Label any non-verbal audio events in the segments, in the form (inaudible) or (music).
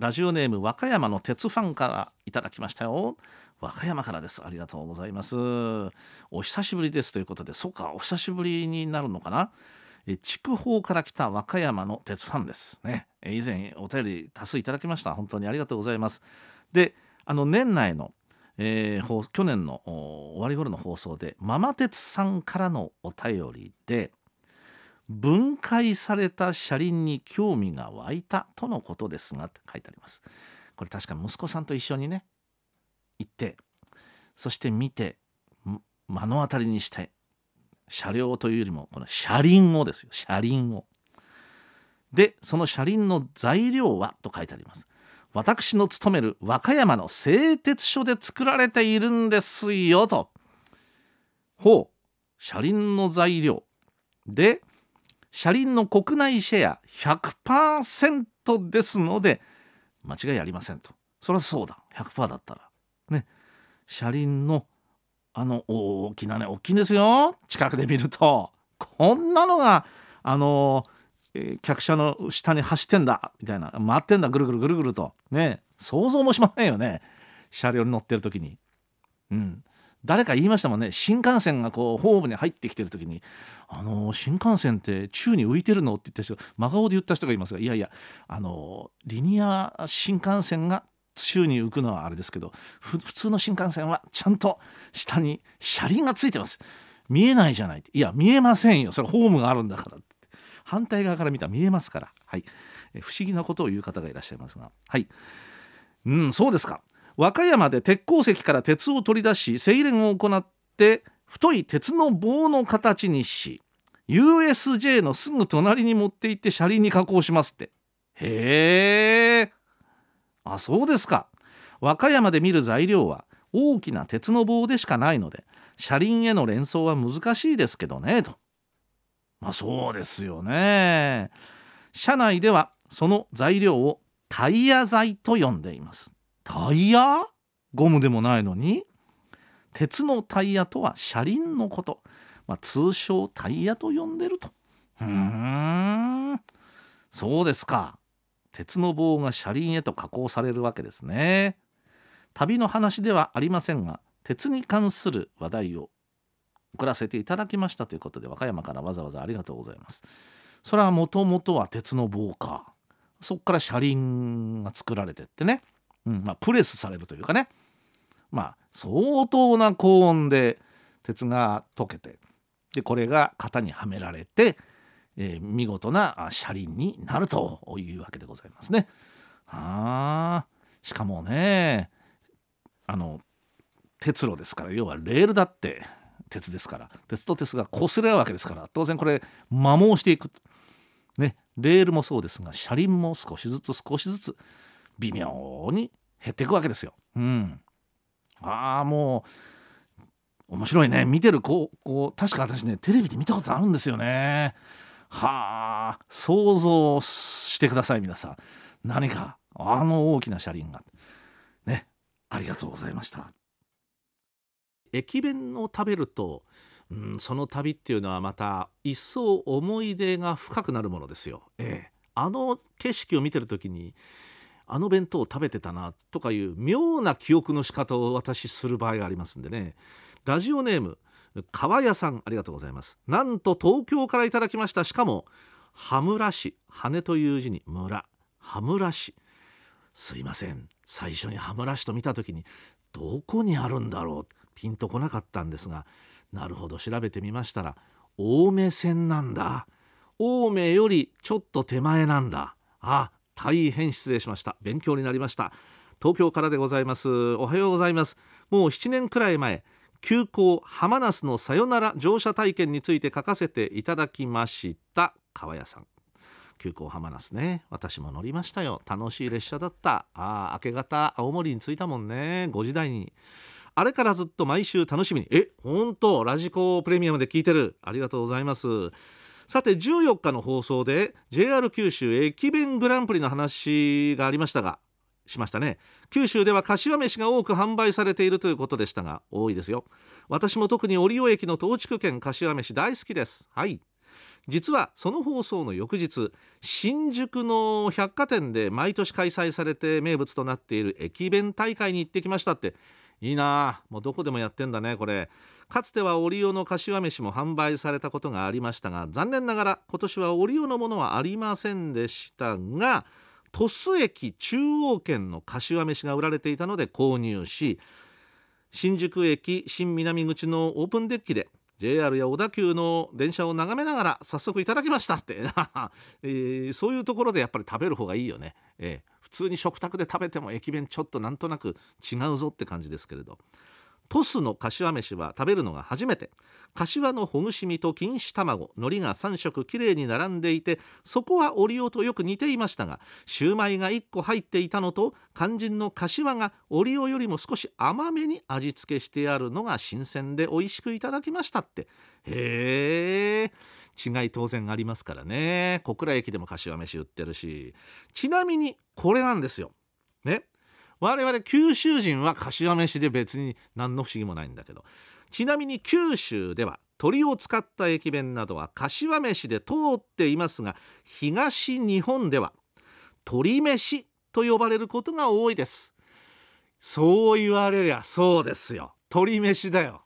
ラジオネーム和歌山の鉄ファンからいただきましたよ。和歌山からです。ありがとうございます。お久しぶりですということで。そうかお久しぶりになるのかな。筑豊から来た和歌山の鉄ファンですね。以前お便り多数いただきました。本当にありがとうございます。であの年内のえー、去年の終わり頃の放送でママ鉄さんからのお便りで分解された車輪に興味が湧いたとのことですがって書いてあります。これ確か息子さんと一緒にね行ってそして見て目の当たりにして車両というよりもこの車輪をですよ。車輪を。でその車輪の材料はと書いてあります。私の勤める和歌山の製鉄所で作られているんですよと。ほう。車輪の材料。で車輪の国内シェア100%ですので間違いありませんと。そりゃそうだ。100%だったら。ね。車輪のあの大きなね大きいんですよ。近くで見ると。こんなのがあのえー、客車の下に走ってんだみたいな。回ってんだ。ぐるぐるぐるぐると。ね。想像もしませんよね。車両に乗ってる時に。うん。誰か言いましたもんね。新幹線がこうホームに入ってきてる時に「あの新幹線って宙に浮いてるの?」って言った人真顔で言った人がいますがいやいやあのリニア新幹線が宙に浮くのはあれですけど普通の新幹線はちゃんと下に車輪がついてます。見えないじゃないいや見えませんよ。それホームがあるんだから反対側から見たら見えますから、はい、不思議なことを言う方がいらっしゃいますが、はい、うんそうですか。和歌山で鉄鉱石から鉄を取り出し精錬を行って太い鉄の棒の形にし USJ のすぐ隣に持って行って車輪に加工しますってへえあそうですか和歌山で見る材料は大きな鉄の棒でしかないので車輪への連想は難しいですけどねとまあそうですよね。社内ではその材料をタイヤ材と呼んでいます。タイヤ？ゴムでもないのに？鉄のタイヤとは車輪のこと、まあ、通称タイヤと呼んでると。ふん。そうですか。鉄の棒が車輪へと加工されるわけですね。旅の話ではありませんが鉄に関する話題を送らせていただきましたということで和歌山からわざわざありがとうございます。それはもともとは鉄の棒か。そっから車輪が作られてってね、うんまあ、プレスされるというかねまあ相当な高温で鉄が溶けてでこれが型にはめられて、えー、見事な車輪になるというわけでございますね。あしかもねあの鉄路ですから要はレールだって鉄ですから鉄と鉄が擦れ合うわけですから当然これ摩耗していくねレールもそうですが車輪も少しずつ少しずつ微妙に減っていくわけですよ。うん、ああもう面白いね見てるこうこう確か私ねテレビで見たことあるんですよね。はあ想像してください皆さん何かあの大きな車輪がねありがとうございました。駅弁を食べると、うん、その旅っていうのはまた一層思い出が深くなるものですよ。ええ、あの景色を見てる時にあの弁当を食べてたなとかいう妙な記憶の仕方を私する場合がありますんでね。ラジオネーム川屋さんありがとうございます。なんと東京からいただきました。しかも羽村市羽という字に村。羽村市。すいません。最初に羽村市と見た時にどこにあるんだろう？ピンとこなかったんですがなるほど調べてみましたら青梅線なんだ。青梅よりちょっと手前なんだ。あ大変失礼しました。勉強になりました。東京からでございます。おはようございます。もう7年くらい前急行浜那須のさよなら乗車体験について書かせていただきました。川屋さん。急行浜那須ね。私も乗りましたよ。楽しい列車だった。あ明け方青森に着いたもんね。5時台に。あれからずっと毎週楽しみに。え本当ラジコプレミアムで聞いてる。ありがとうございます。さて14日の放送で JR 九州駅弁グランプリの話がありましたがしましたね。九州では柏飯が多く販売されているということでしたが多いですよ。私も特に折尾駅の東筑県柏飯大好きです。はい。実はその放送の翌日新宿の百貨店で毎年開催されて名物となっている駅弁大会に行ってきましたって。いいなもうどこでもやってんだねこれ。かつてはオリオの柏飯も販売されたことがありましたが残念ながら今年はオリオのものはありませんでしたが鳥栖駅中央圏の柏飯が売られていたので購入し新宿駅新南口のオープンデッキで JR や小田急の電車を眺めながら早速いただきましたって、(laughs) えー、そういうところでやっぱり食べる方がいいよね、えー、普通に食卓で食べても駅弁ちょっとなんとなく違うぞって感じですけれど。トスの柏飯は食べるのが初めて。柏のほぐし身と錦糸卵海苔が3色きれいに並んでいてそこはオリオとよく似ていましたがシューマイが1個入っていたのと肝心の柏がオリオよりも少し甘めに味付けしてあるのが新鮮で美味しくいただきましたって。へえ違い当然ありますからね。小倉駅でも柏飯売ってるし。ちなみにこれなんですよ。ね。我々九州人は柏飯で別に何の不思議もないんだけど。ちなみに九州では鶏を使った駅弁などは柏飯で通っていますが東日本では鶏飯と呼ばれることが多いです。そう言われりゃそうですよ。鶏飯だよ。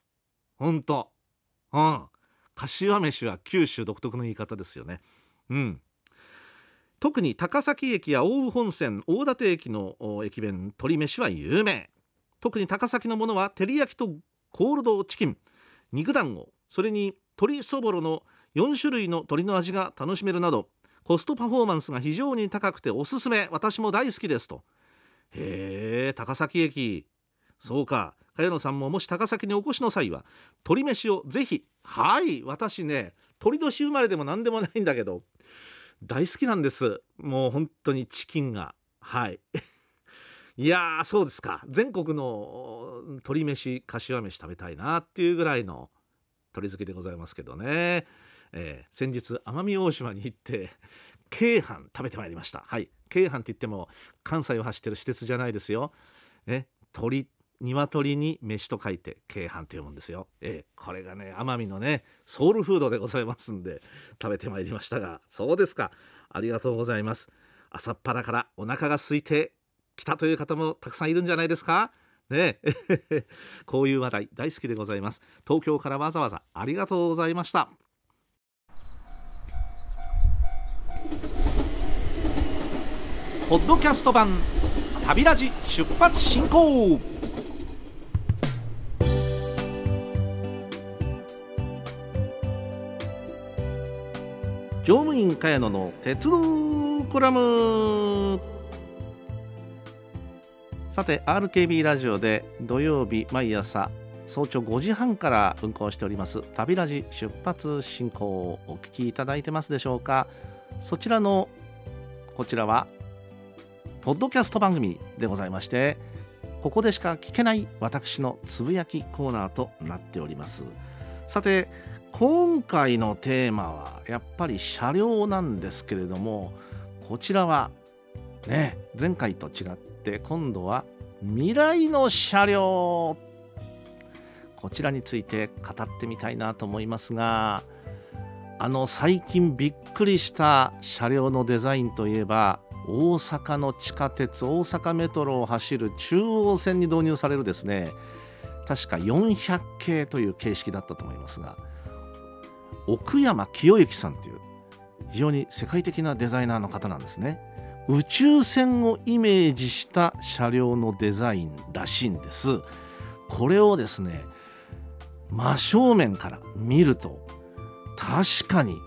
ほんとうん。柏飯は九州独特の言い方ですよね。うん。特に高崎駅や奥羽本線大館駅の駅弁鶏飯は有名。特に高崎のものは照り焼きとコールドチキン肉団子それに鶏そぼろの4種類の鶏の味が楽しめるなどコストパフォーマンスが非常に高くておすすめ私も大好きですと。へえ高崎駅。そうか。茅野さんももし高崎にお越しの際は鶏飯をぜひはい私ね鳥年生まれでも何でもないんだけど大好きなんです。もう本当にチキンが。はい。(laughs) いやそうですか。全国の鶏飯柏飯食べたいなっていうぐらいの鳥好きでございますけどね、えー、先日奄美大島に行って京阪食べてまいりました。はい。京阪って言っても関西を走ってる私鉄じゃないですよ。ね鳥鶏に飯と書いて京阪というもんですよ、えー、これがね奄美のねソウルフードでございますんで食べてまいりましたがそうですか。ありがとうございます。朝っぱらからお腹が空いてきたという方もたくさんいるんじゃないですか。ね。(laughs) こういう話題大好きでございます。東京からわざわざありがとうございました。ポッドキャスト版旅ラジ出発進行。乗務員茅野の鉄道コラム。さて RKB ラジオで土曜日毎朝早朝5時半から運行しております旅ラジ出発進行をお聞きいただいてますでしょうか。そちらのこちらはポッドキャスト番組でございましてここでしか聞けない私のつぶやきコーナーとなっております。さて今回のテーマはやっぱり車両なんですけれどもこちらはね前回と違って今度は未来の車両。こちらについて語ってみたいなと思いますがあの最近びっくりした車両のデザインといえば大阪の地下鉄大阪メトロを走る中央線に導入されるですね。確か400系という形式だったと思いますが奥山清之さんという非常に世界的なデザイナーの方なんですね。宇宙船をイメージした車両のデザインらしいんです。これをですね真正面から見ると確かに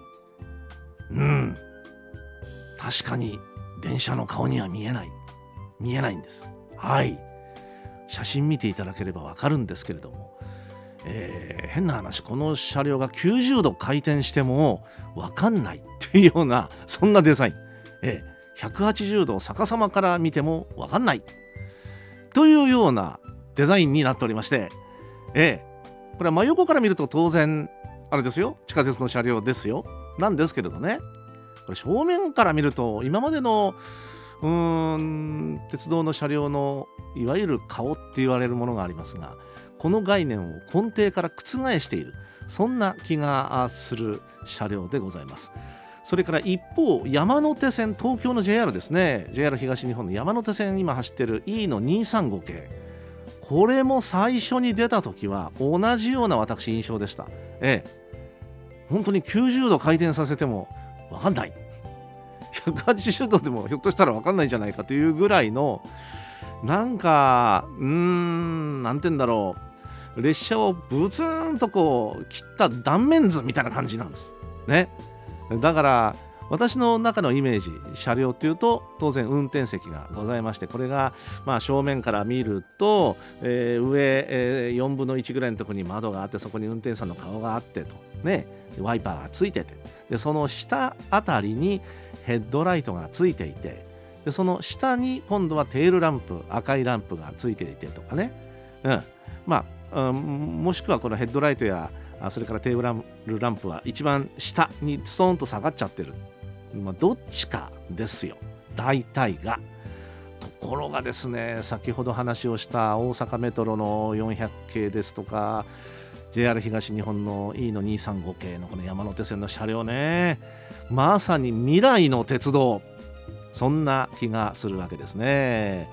うん確かに電車の顔には見えない。見えないんです。はい。写真見ていただければわかるんですけれどもえー、変な話この車両が90度回転しても分かんないっていうような (laughs) そんなデザイン。ええ、180度逆さまから見ても分かんない。というようなデザインになっておりまして、ええ、これは真横から見ると当然あれですよ。地下鉄の車両ですよ。なんですけれどね。これ正面から見ると今までのうーん鉄道の車両のいわゆる顔って言われるものがありますがこの概念を根底から覆している。そんな気がする車両でございます。それから一方山手線東京の JR ですね。JR 東日本の山手線今走ってる E の235系。これも最初に出た時は同じような私印象でした。ええ。本当に90度回転させても分かんない。180度でもひょっとしたら分かんないんじゃないかというぐらいのなんかうーん何て言うんだろう。列車をブツンとこう切った断面図みたいな感じなんです。ね。だから私の中のイメージ車両っていうと当然運転席がございましてこれがま正面から見ると、えー、上、えー、4分の1ぐらいのところに窓があってそこに運転手さんの顔があってと。ね。ワイパーがついてて。でその下あたりにヘッドライトがついていてでその下に今度はテールランプ赤いランプがついていてとかね、うん。まあ、うん、もしくはこのヘッドライトやそれからテールランプは一番下にストーンと下がっちゃってる、まあ、どっちかですよ。大体が。ところがですね先ほど話をした大阪メトロの400系ですとか JR 東日本の E の235系のこの山手線の車両ね。まさに未来の鉄道。そんな気がするわけですね。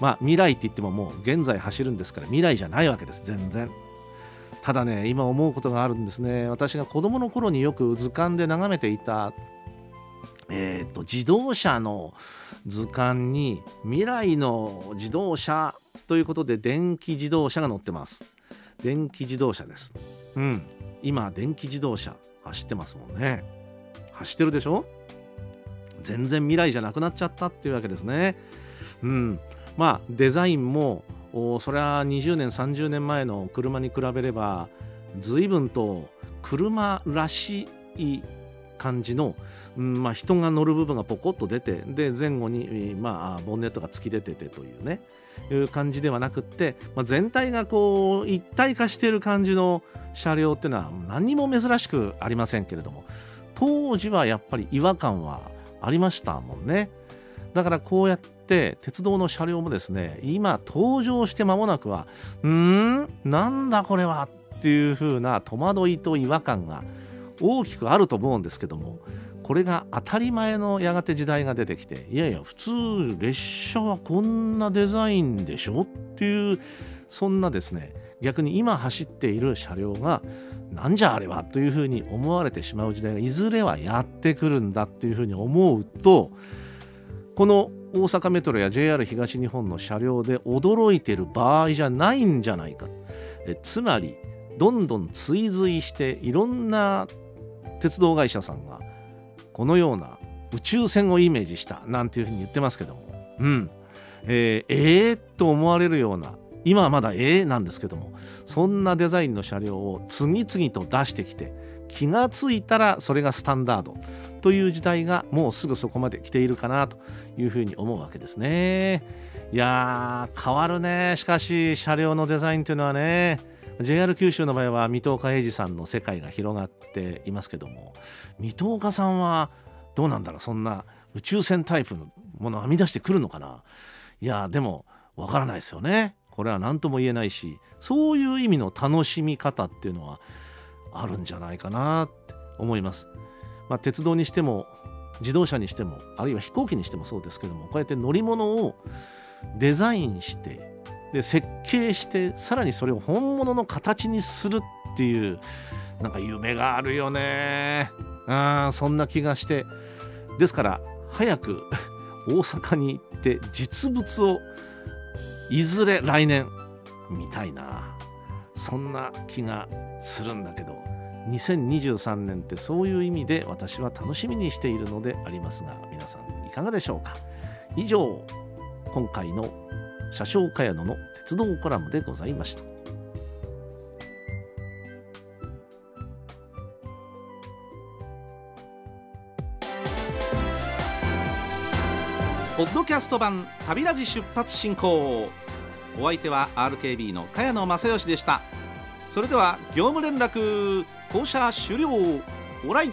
まあ未来って言ってももう現在走るんですから未来じゃないわけです全然。ただね今思うことがあるんですね。私が子供の頃によく図鑑で眺めていたえーと、自動車の図鑑に未来の自動車ということで電気自動車が載ってます。電気自動車です。うん。今電気自動車走ってますもんね。走ってるでしょ？全然未来じゃなくなっちゃったっていうわけですね。うん、まあデザインもそれは20年30年前の車に比べれば随分と車らしい感じの、うんまあ、人が乗る部分がポコッと出てで前後に、まあ、ボンネットが突き出ててというねいう感じではなくって、まあ、全体がこう一体化している感じの車両っていうのは何も珍しくありませんけれども当時はやっぱり違和感はありましたもんね。だからこうやって鉄道の車両もですね今登場して間もなくはうーん？なんだこれは？っていう風な戸惑いと違和感が大きくあると思うんですけどもこれが当たり前のやがて時代が出てきていやいや普通列車はこんなデザインでしょ？っていうそんなですね逆に今走っている車両がなんじゃあれはというふうに思われてしまう時代がいずれはやってくるんだっていうふうに思うとこの大阪メトロや JR 東日本の車両で驚いている場合じゃないんじゃないか。えつまりどんどん追随していろんな鉄道会社さんがこのような宇宙船をイメージしたなんていうふうに言ってますけども。うん。えー、えー、と思われるような今はまだええなんですけどもそんなデザインの車両を次々と出してきて気がついたらそれがスタンダードという時代がもうすぐそこまで来ているかなというふうに思うわけですね。いやー変わるね。しかし車両のデザインというのはね JR 九州の場合は水戸岡英二さんの世界が広がっていますけども水戸岡さんはどうなんだろうそんな宇宙船タイプのものを編み出してくるのかな。いやでもわからないですよね。これは何とも言えないしそういう意味の楽しみ方っていうのはあるんじゃないかなって思います。まあ、鉄道にしても自動車にしてもあるいは飛行機にしてもそうですけどもこうやって乗り物をデザインしてで設計してさらにそれを本物の形にするっていうなんか夢があるよねあそんな気がしてですから早く大阪に行って実物をいずれ来年見たいな。そんな気がするんだけど2023年ってそういう意味で私は楽しみにしているのでありますが皆さんいかがでしょうか。以上今回の車掌茅野の鉄道コラムでございました。ポッドキャスト版旅ラジ出発進行。お相手は RKB の茅野正義でした。それでは業務連絡降車終了。オライ。